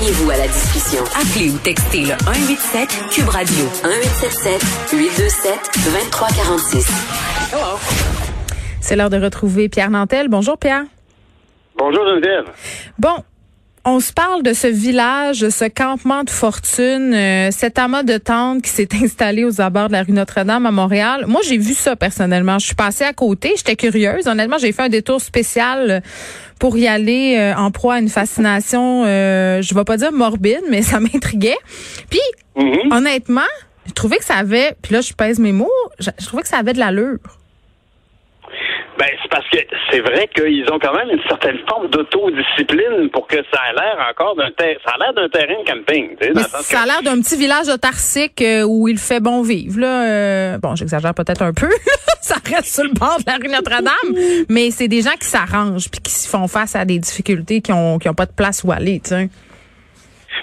Joignez-vous à la discussion. Appelez ou textez le 187 Cube Radio 1877 827 2346. C'est l'heure de retrouver Pierre Nantel. Bonjour Pierre. Bonjour Geneviève. Bon, on se parle de ce village, de ce campement de fortune, euh, cet amas de tentes qui s'est installé aux abords de la rue Notre-Dame à Montréal. Moi, j'ai vu ça personnellement. Je suis passée à côté. J'étais curieuse. Honnêtement, j'ai fait un détour spécial pour y aller euh, en proie à une fascination, euh, je vais pas dire morbide, mais ça m'intriguait. Puis, Mhm. honnêtement, je trouvais que ça avait, puis là, je pèse mes mots, je, je trouvais que ça avait de l'allure. Ben, c'est parce que c'est vrai qu'ils ont quand même une certaine forme d'autodiscipline pour que ça ait l'air encore d'un ter- ça a l'air d'un terrain de camping, tu sais, dans le sens ça a l'air d'un petit village autarcique euh, où il fait bon vivre. Là, Euh, bon, j'exagère peut-être un peu. ça reste sur le bord de la rue Notre-Dame, mais c'est des gens qui s'arrangent puis qui font face à des difficultés, qui ont qui ont pas de place où aller. Tu sais.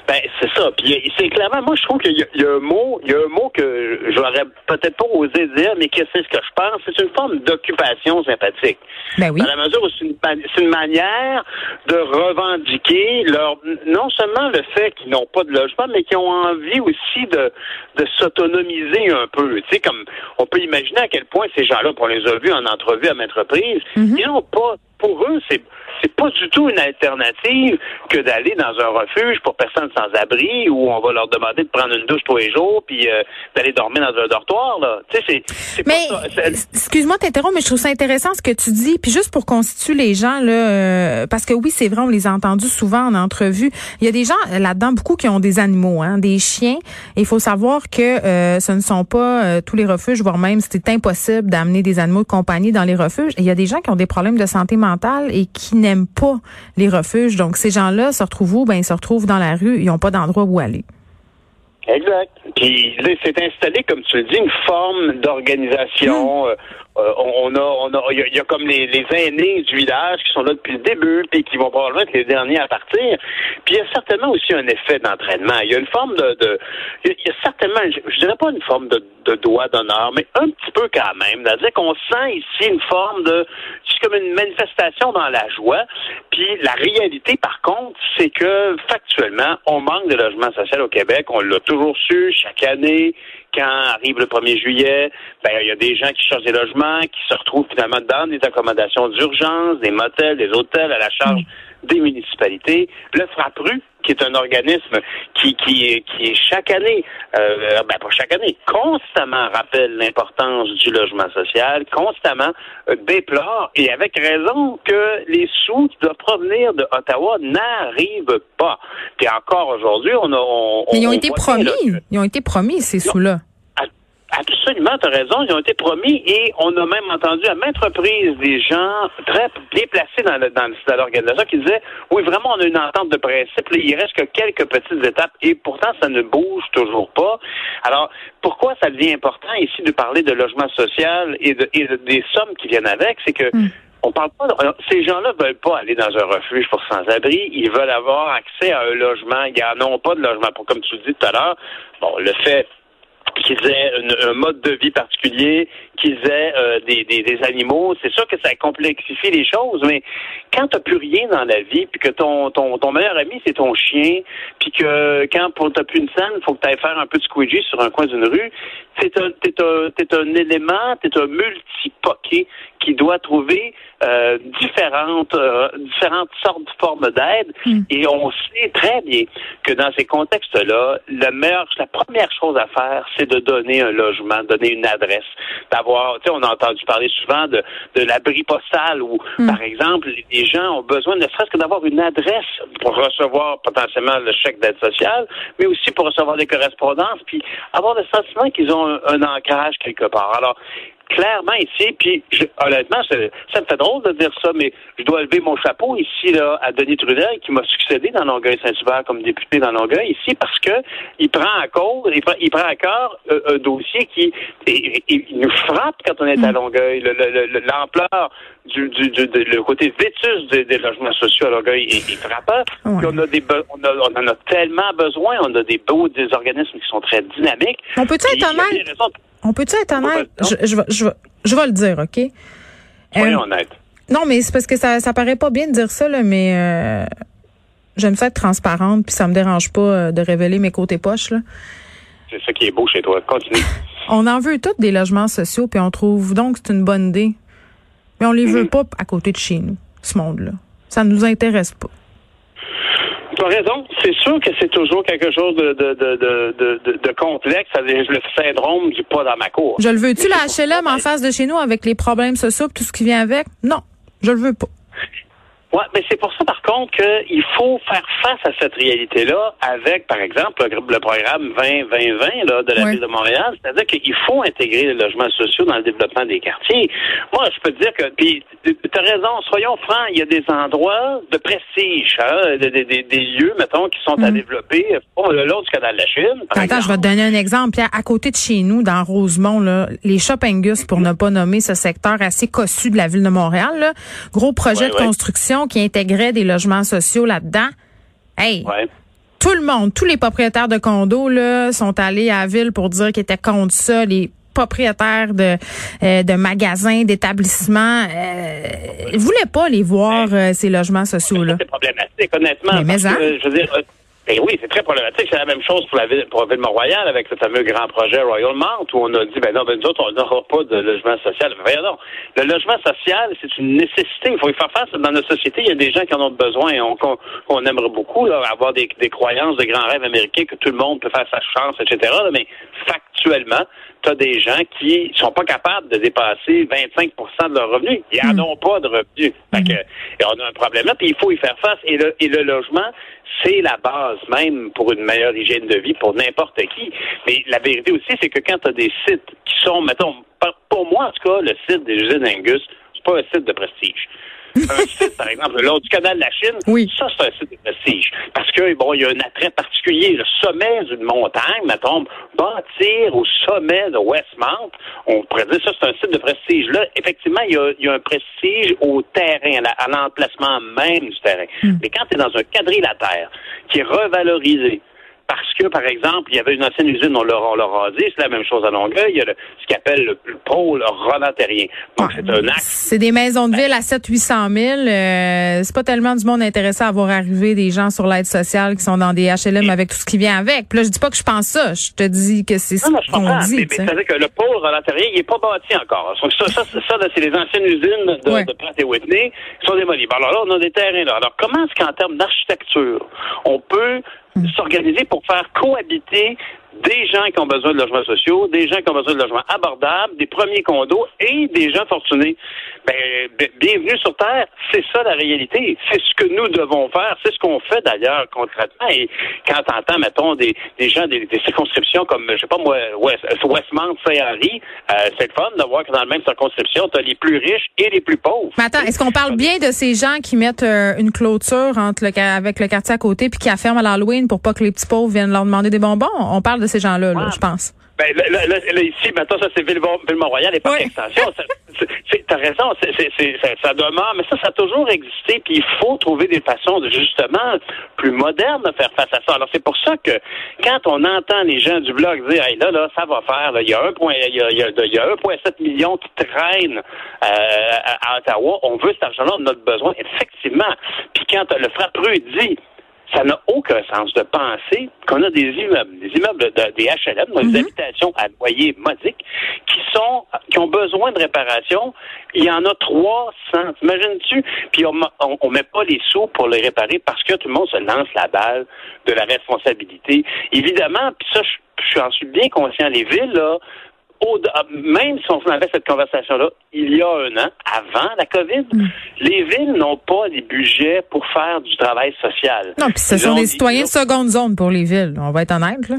Ben, c'est ça. Puis c'est clairement, moi, je trouve qu'il y, a- il y a un mot, il y a un mot que j'aurais peut-être pas osé dire, mais que c'est ce que je pense. C'est une forme d'occupation sympathique. Ben oui. Dans la mesure où c'est une, une manière de revendiquer leur, non seulement le fait qu'ils n'ont pas de logement, mais qu'ils ont envie aussi de, de s'autonomiser un peu. Tu sais, comme, on peut imaginer à quel point ces gens-là, pour les a vus en entrevue à maintes reprises, ils n'ont pas, pour eux, c'est, c'est pas du tout une alternative que d'aller dans un refuge pour personnes sans abri où on va leur demander de prendre une douche tous les jours puis euh, d'aller dormir dans un dortoir là. Tu sais c'est Mais excuse-moi de t'interrompre, mais je trouve ça intéressant ce que tu dis. Puis juste pour constituer les gens là, euh, parce que oui, c'est vrai, on les a entendus souvent en entrevue. Il y a des gens euh, là-dedans beaucoup qui ont des animaux, hein, des chiens. Et il faut savoir que euh, ce ne sont pas euh, tous les refuges, voire même c'est impossible d'amener des animaux de compagnie dans les refuges. Et il y a des gens qui ont des problèmes de santé mentale et qui n'aiment pas les refuges. Donc ces gens-là se retrouvent où? Ben ils se retrouvent dans la rue. Ils n'ont pas d'endroit où aller. Exact. Puis là, c'est installé, comme tu le dis, une forme d'organisation. Euh, euh, on a, on a, il y, y a comme les, les aînés du village qui sont là depuis le début, puis qui vont probablement être les derniers à partir. Puis il y a certainement aussi un effet d'entraînement. Il y a une forme de, de il y a- il y a certainement, je, je dirais pas une forme de, de doigt d'honneur, mais un petit peu quand même. C'est-à-dire qu'on sent ici une forme de, c'est comme une manifestation dans la joie. Puis la réalité, par contre, c'est que factuellement, on manque de logement social au Québec. On l'a toujours su chaque année. Quand arrive le 1er juillet, ben il y a des gens qui cherchent des logements, qui se retrouvent finalement dans des accommodations d'urgence, des motels, des hôtels à la charge des municipalités. Le FRAPRU, qui est un organisme qui, qui, qui chaque année, euh, ben pas chaque année, constamment rappelle l'importance du logement social, constamment euh, déplore, et avec raison, que les sous qui doivent provenir de Ottawa n'arrivent pas. Puis encore aujourd'hui, on a... On, Mais ils ont on été promis. là, Ils ont été promis ces sous-là. Absolument, tu as raison. Ils ont été promis et on a même entendu à maintes reprises des gens très bien placés dans, le- dans, l'organisation qui disaient oui, vraiment, on a une entente de principe. Il reste que quelques petites étapes et pourtant, ça ne bouge toujours pas. Alors, pourquoi ça devient important ici de parler de logement social et, de, et de- des sommes qui viennent avec? C'est que on parle pas. de- ces gens-là veulent pas aller dans un refuge pour sans-abri. Ils veulent avoir accès à un logement. Ils n'en ont pas de logement. Pour, comme tu le dis tout à l'heure, bon, le fait qu'ils aient un mode de vie particulier, qu'ils aient euh, des, des, des animaux, c'est sûr que ça complexifie les choses, mais quand t'as plus rien dans la vie, puis que ton, ton, ton meilleur ami, c'est ton chien, puis que quand t'as plus une scène, faut que tu ailles faire un peu de squeegee sur un coin d'une rue, c'est un, t'es un, t'es un élément, t'es un multipoqué qui doit trouver euh, différentes, euh, différentes sortes de formes d'aide. Et on sait très bien que dans ces contextes-là, la meilleure, la première chose à faire, c'est de donner un logement, donner une adresse, d'avoir, tu sais, on a entendu parler souvent de, de l'abri postal où, par exemple, les gens ont besoin ne serait-ce que d'avoir une adresse pour recevoir potentiellement le chèque d'aide sociale, mais aussi pour recevoir des correspondances, puis avoir le sentiment qu'ils ont un, un ancrage quelque part. Alors, clairement ici, puis honnêtement, ça, me fait drôle de dire ça, mais je dois lever mon chapeau ici là à Denis Trudel qui m'a succédé dans Longueuil-Saint-Hubert comme député dans Longueuil ici parce que il prend à cause, il prend, il prend à cœur euh, un dossier qui il, nous frappe quand on est à mm. Longueuil. L'ampleur du, du, du, le côté vétus des, logements sociaux à Longueuil est, est frappant. On, a des, on, a, on en a tellement besoin. On a des beaux des organismes qui sont très dynamiques. On peut-tu être honnête? On peut-tu être honnête? Je, je, je, je, vais le dire, OK? Soyons euh, honnête. Non, mais c'est parce que ça, ça paraît pas bien de dire ça, là, mais euh, j'aime ça être transparente, puis ça me dérange pas euh, de révéler mes côtés poches. Là. C'est ça qui est beau chez toi. Continue. on en veut tous des logements sociaux, puis on trouve donc que c'est une bonne idée. Mais on les veut mhm. pas à côté de chez nous, ce monde-là. Ça ne nous intéresse pas. Tu as raison. C'est sûr que c'est toujours quelque chose de, de, de, de, de complexe, le syndrome du pas dans ma cour. Je le veux-tu, la HLM en face de chez nous avec les problèmes sociaux tout ce qui vient avec? Non, je le veux pas. Oui, mais c'est pour ça, par contre, qu'il faut faire face à cette réalité-là avec, par exemple, le, programme 20-20-20 de la Ville de Montréal. C'est-à-dire qu'il faut intégrer les logements sociaux dans le développement des quartiers. Moi, je peux te dire que, puis, tu as raison, soyons francs, il y a des endroits de prestige, hein, des, des, lieux, mettons, qui sont à mm. développer, le long du canal de la Chine. Attends, je vais te donner un exemple. À côté de chez nous, dans Rosemont, là, les Shoppingus, pour ne pas nommer ce secteur assez cossu de la Ville de Montréal, là, gros projet de construction qui intégrait des logements sociaux là-dedans. Hey, tout le monde, tous les propriétaires de condos là, sont allés à la ville pour dire qu'ils étaient contre ça. Les propriétaires de, euh, de magasins, d'établissements, euh, voulaient pas les voir, euh, ces logements sociaux-là. C'est problématique, honnêtement. Mais, hein? je veux dire, ben oui, c'est très problématique. C'est la même chose pour la ville, pour Ville-Mont-Royal avec le fameux grand projet Royal Mount où on a dit, ben non, ben nous autres, on n'aura pas de logement social. Ben non. Le logement social, c'est une nécessité. Il faut y faire face. Dans notre société, il y a des gens qui en ont besoin. On, aimerait beaucoup là, avoir des, des croyances, des grands rêves américains que tout le monde peut faire sa chance, etc. mais factuellement, tu as des gens qui sont pas capables de dépasser 25% de leurs revenus. Ils n'en hmm. ont pas de revenus. Fait que, et on a un problème là, puis il faut y faire face. Et le, et le logement, c'est la base même pour une meilleure hygiène de vie pour n'importe qui. Mais la vérité aussi, c'est que quand tu as des sites qui sont, mettons, pour moi en tout cas, le site des usines Angus, c'est pas un site de prestige un site, par exemple, le long du canal de la Chine, oui. ça, c'est un site de prestige. Parce que, bon, il y a un attrait particulier. Le sommet d'une montagne, mettons, bâtir au sommet de Westmount, on pourrait dire ça, c'est un site de prestige. Là, effectivement, il y a, un prestige au terrain, à l'emplacement même du terrain. Hmm. Mais quand tu es dans un quadrilatère qui est revalorisé, parce que, par exemple, il y avait une ancienne usine, on l'a, rasé. C'est la même chose à Longueuil. Il y a ce qu'on appelle le, pôle Roland Donc, c'est un axe. C'est des maisons de ville à 700-800 000. Euh, c'est pas tellement du monde intéressé à voir arriver des gens sur l'aide sociale qui sont dans des HLM avec tout ce qui vient avec. Puis là, je dis pas que je pense ça. Je te dis que c'est ce qu'on dit. C'est-à-dire que le pôle Roland il est pas bâti encore. Ça, ça, ça, c'est les anciennes usines de, de Pratt et Whitney qui sont démolies. Alors là, on a des terrains là. Alors, comment est-ce qu'en termes d'architecture, on peut. S'organiser pour faire cohabiter des gens qui ont besoin de logements sociaux, des gens qui ont besoin de logements abordables, des premiers condos et des gens fortunés. Ben, bienvenue sur Terre, c'est ça la réalité. C'est ce que nous devons faire, c'est ce qu'on fait d'ailleurs concrètement. Et quand on entend, mettons, des, gens des, circonscriptions comme, je sais pas moi, West, Westmount, Saint-Henri, euh, c'est le fun de voir que dans la même circonscription, tu as les plus riches et les plus pauvres. Mais attends, est-ce qu'on parle bien de ces gens qui mettent euh, une clôture entre le, avec le quartier à côté puis qui afferment à l'Halloween pour pas que les petits pauvres viennent leur demander des bonbons? On parle de ces gens-là, je pense. Ben, là, là, ici, maintenant, ça, c'est Ville-Mont-Royal et pas oui. extension. T'as raison, ça demeure, mais ça, ça a toujours existé, puis il faut trouver des façons de, justement, plus modernes de faire face à ça. Alors, c'est pour ça que, quand on entend les gens du blog dire, hey, là, là, ça va faire, il y a 1,7 million qui traînent euh, à, Ottawa, on veut cet argent-là, on a besoin, effectivement. Puis quand le frappeux dit, ça n'a aucun sens de penser qu'on a des immeubles, des immeubles des HLM, des mhm. habitations à loyer modique, qui sont, qui ont besoin de réparation. Il y en a 300. Imagines-tu? Puis on, on, met pas les sous pour les réparer parce que tout le monde se lance la balle de la responsabilité. Évidemment, puis ça, je, je suis bien conscient. Les villes, là, ah, même si on avait cette conversation-là il y a un an, avant la COVID, mm. les villes n'ont pas des budgets pour faire du travail social. Non, puis ce sont des citoyens de seconde zone pour les villes. On va être honnête, là.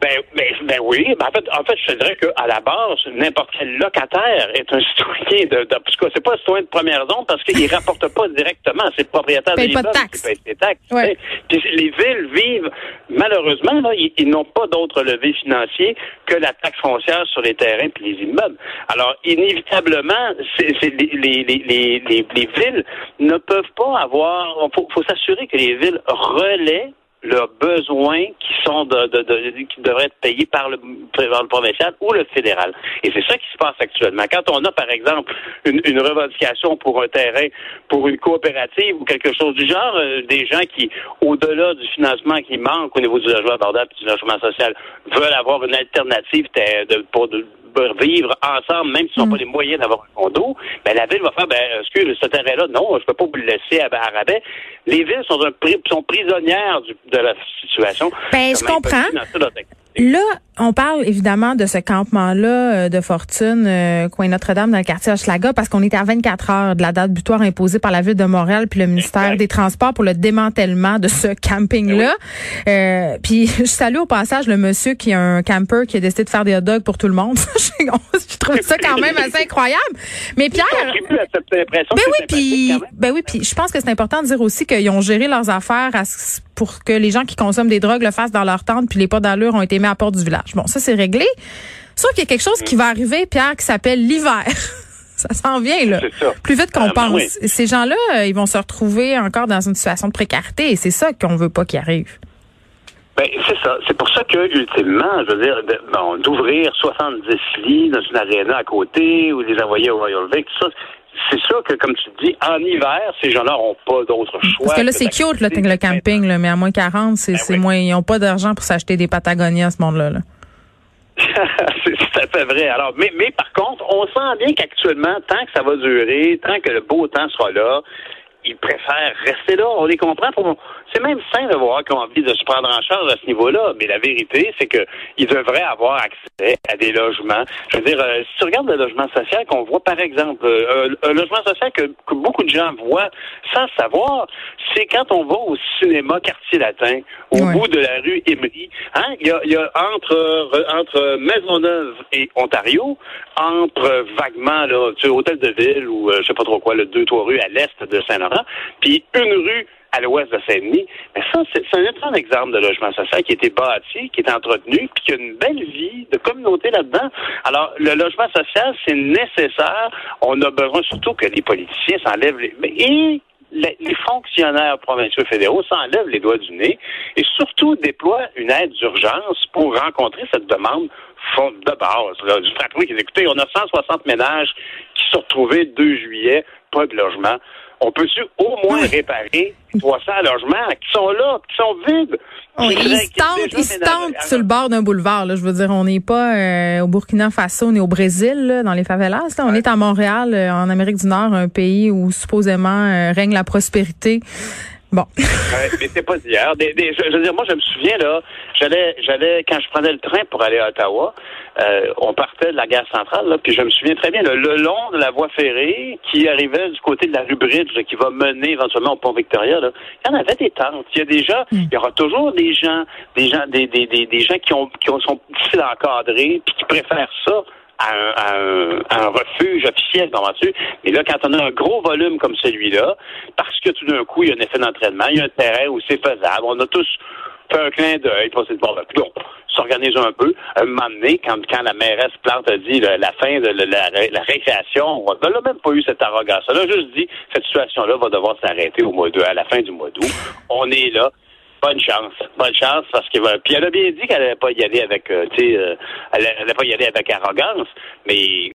Ben, ben, ben oui. Ben, en fait, en fait, je te dirais qu'à la base, n'importe quel locataire est un citoyen de, de parce que c'est pas un citoyen de première zone parce qu'il rapporte pas directement. C'est le propriétaire de pas de l'immeuble qui paye ses taxes. Ouais. Puis les villes vivent, malheureusement, là, ils, ils n'ont pas d'autre levier financier que la taxe foncière sur les terrains puis les immeubles. Alors, inévitablement, c'est, c'est les, les, les, les, les- les villes ne peuvent pas avoir. Faut, faut s'assurer que les villes relaient leurs besoins qui sont de, de, de- qui devraient être payés par le, par provincial ou le fédéral. Et c'est ça qui se passe actuellement. Quand on a, par exemple, une, une revendication pour un terrain, pour une coopérative ou quelque chose du genre, euh, des gens qui, au-delà du financement qui manque au niveau du logement abordable et du logement social, veulent avoir une alternative ter- de, pour de vivre ensemble, même s'ils n'ont pas les moyens d'avoir un condo, ben la ville va faire, ben, excuse, ce terrain-là, non, je peux pas vous le laisser à, à rabais. Les villes sont, un, pri- sont prisonnières du- de la situation. Ben, je comprends. Là, on parle évidemment de ce campement-là euh, de fortune, euh, coin Notre-Dame, dans le quartier Hochelaga, parce qu'on est à 24 heures de la date butoir imposée par la Ville de Montréal puis le ministère Exact. des Transports pour le démantèlement de ce camping-là. Euh, puis je salue au passage le monsieur qui a un camper qui a décidé de faire des hot dogs pour tout le monde. je trouve ça quand même assez incroyable. Mais Pierre... Ben oui, puis ben oui, puis je pense que c'est important de dire aussi qu'ils ont géré leurs affaires à ce- pour que les gens qui consomment des drogues le fassent dans leur tente, puis les pas d'allure ont été mis à la porte du village. Bon, ça c'est réglé. Sauf qu'il y a quelque chose qui va arriver, Pierre, qui s'appelle l'hiver. ça s'en vient là, C'est ça. plus vite qu'on Ah, ben pense. oui. Ces gens-là, euh, ils vont se retrouver encore dans une situation de précarité, et c'est ça qu'on veut pas qu'il arrive. Ben, c'est ça. C'est pour ça que, ultimement, je veux dire, bon, d'ouvrir 70 lits dans une aréna à côté ou les envoyer au Royal Vic, tout ça, c'est sûr que, comme tu dis, en hiver, ces gens-là n'ont pas d'autre choix. Parce que là, c'est cute, le, le camping, là, mais à moins 40, c'est Ben oui. moins. Ils ont pas d'argent pour s'acheter des Patagonias, ce monde-là. là. c'est tout à fait vrai. Alors, mais, mais par contre, on sent bien qu'actuellement, tant que ça va durer, tant que le beau temps sera là, ils préfèrent rester là. On les comprend. Pour... C'est même sain de voir qu'ils ont envie de se prendre en charge à ce niveau-là. Mais la vérité, c'est qu'ils devraient avoir accès à des logements. Je veux dire, euh, si tu regardes le logement social qu'on voit, par exemple, euh, un, un logement social que, que beaucoup de gens voient sans savoir, c'est quand on va au cinéma Quartier Latin, au Ouais. bout de la rue Emery. Hein? Il, y a, il y a entre, euh, entre Maisonneuve et Ontario, entre vaguement là, tu sais, Hôtel de Ville ou euh, je sais pas trop quoi, le deux, trois rues à l'est de Saint-Laurent, puis une rue à l'ouest de Saint-Denis. Mais ça, c'est un excellent exemple de logement social qui a été bâti, qui est entretenu, puis qui a une belle vie de communauté là-dedans. Alors, le logement social, c'est nécessaire. On a besoin surtout que les politiciens s'enlèvent les... Et les fonctionnaires provinciaux fédéraux s'enlèvent les doigts du nez et surtout déploient une aide d'urgence pour rencontrer cette demande de base. Là, du dit, écoutez, on a 160 ménages qui se sont retrouvés le 2 juillet, pas de logement. On peut-tu au moins réparer 300 logements qui sont là, qui sont vides? Ils se tentent, ils se tentent sur le bord d'un boulevard. Là, je veux dire, on n'est pas euh, au Burkina Faso, ni au Brésil, là, dans les favelas. Là. On est à Montréal, euh, en Amérique du Nord, un pays où supposément euh, règne la prospérité. Bon. Ouais, mais c'est pas d'hier. Des- des- je, je veux dire, moi, je me souviens, là, j'allais, j'allais, quand je prenais le train pour aller à Ottawa, euh, on partait de la gare centrale, là, puis je me souviens très bien, là, le long de la voie ferrée qui arrivait du côté de la rue Bridge, là, qui va mener éventuellement au pont Victoria, là, il y en avait des tentes. Il y a déjà, il y aura toujours des gens, des gens, des, des, des, des gens qui ont, qui ont, sont difficiles à encadrer, puis qui préfèrent ça à un, un, un refuge officiel, comprends-tu? Mais là, quand on a un gros volume comme celui-là, parce que tout d'un coup, il y a un effet d'entraînement, il y a un terrain où c'est faisable, on a tous fait un clin d'œil, on s'est dit, bon, ben, coudonc, s'organise un peu. Un moment donné, quand, quand la mairesse Plante a dit la fin de la, la, récréation, on n'a même pas eu cette arrogance. Elle a juste dit, cette situation-là va devoir s'arrêter au mois de, à la fin du mois d'août. On est là. Bonne chance. Bonne chance parce que euh, puis elle a bien dit qu'elle n'allait pas y aller avec euh, tu sais euh, elle n'allait pas y aller avec arrogance, mais